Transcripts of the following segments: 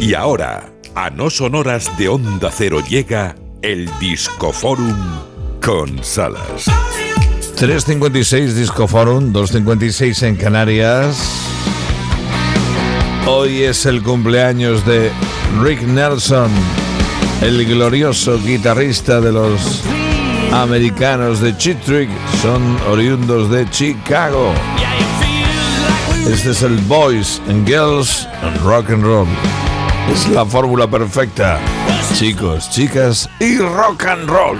Y ahora, a no sonoras de Onda Cero llega el Discoforum con Salas. 356 Discoforum, 256 en Canarias. Hoy es el cumpleaños de Rick Nelson, el glorioso guitarrista de los americanos de Cheat Trick, son oriundos de Chicago. Este es el Boys and Girls and Rock and Roll. Es la fórmula perfecta. Chicos, chicas y rock and roll.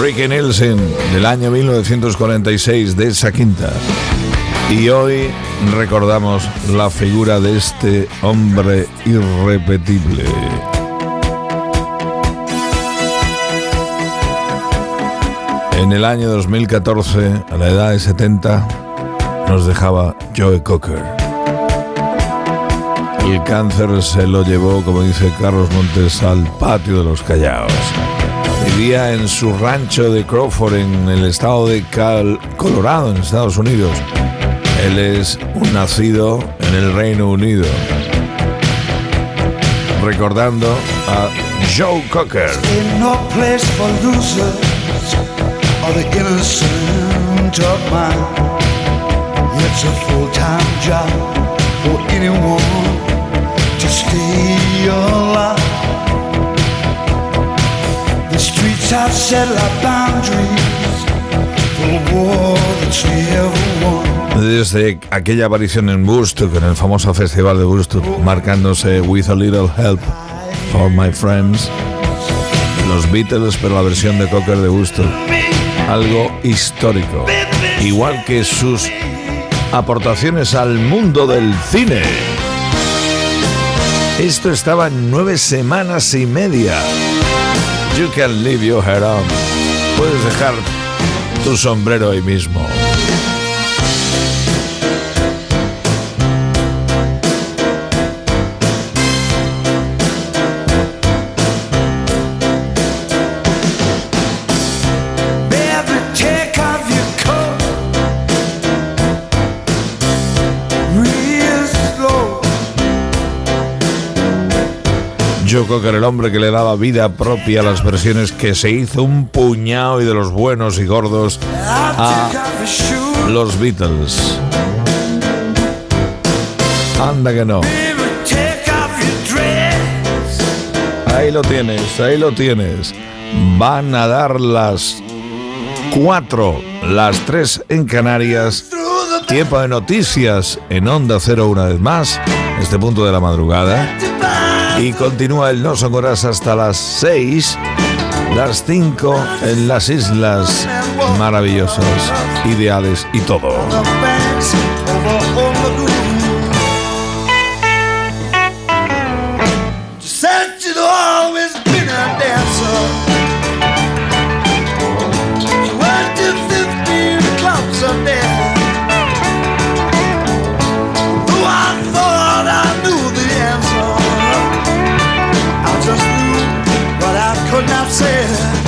Ricky Nielsen del año 1946 de esa quinta. Y hoy recordamos la figura de este hombre irrepetible. En el año 2014, a la edad de 70, nos dejaba Joe Cocker. El cáncer se lo llevó, como dice Carlos Montes, al patio de los Callaos. Vivía en su rancho de Crawford, en el estado de Colorado, en Estados Unidos. Él es un nacido en el Reino Unido. Recordando a Joe Cocker. It's a full-time job for anyone to stay alive. The streets have set like boundaries for a war that's never won. Desde aquella aparición en Woodstock, en el famoso festival de Woodstock, marcándose With a Little Help for My Friends, los Beatles, pero la versión de Cocker de Woodstock, algo histórico, igual que sus aportaciones al mundo del cine. Esto estaba nueve semanas y media. You can leave your hair on. Puedes dejar tu sombrero ahí mismo. Joe Cocker, el hombre que le daba vida propia a las versiones que se hizo un puñado y de los buenos y gordos a los Beatles. Anda que no. Ahí lo tienes, ahí lo tienes. Van a dar las cuatro, las tres en Canarias. Tiempo de noticias en Onda Cero una vez más, este punto de la madrugada. Y continúa el No Son Horas hasta las 6, las 5 en las islas maravillosas, ideales y todo. what not say.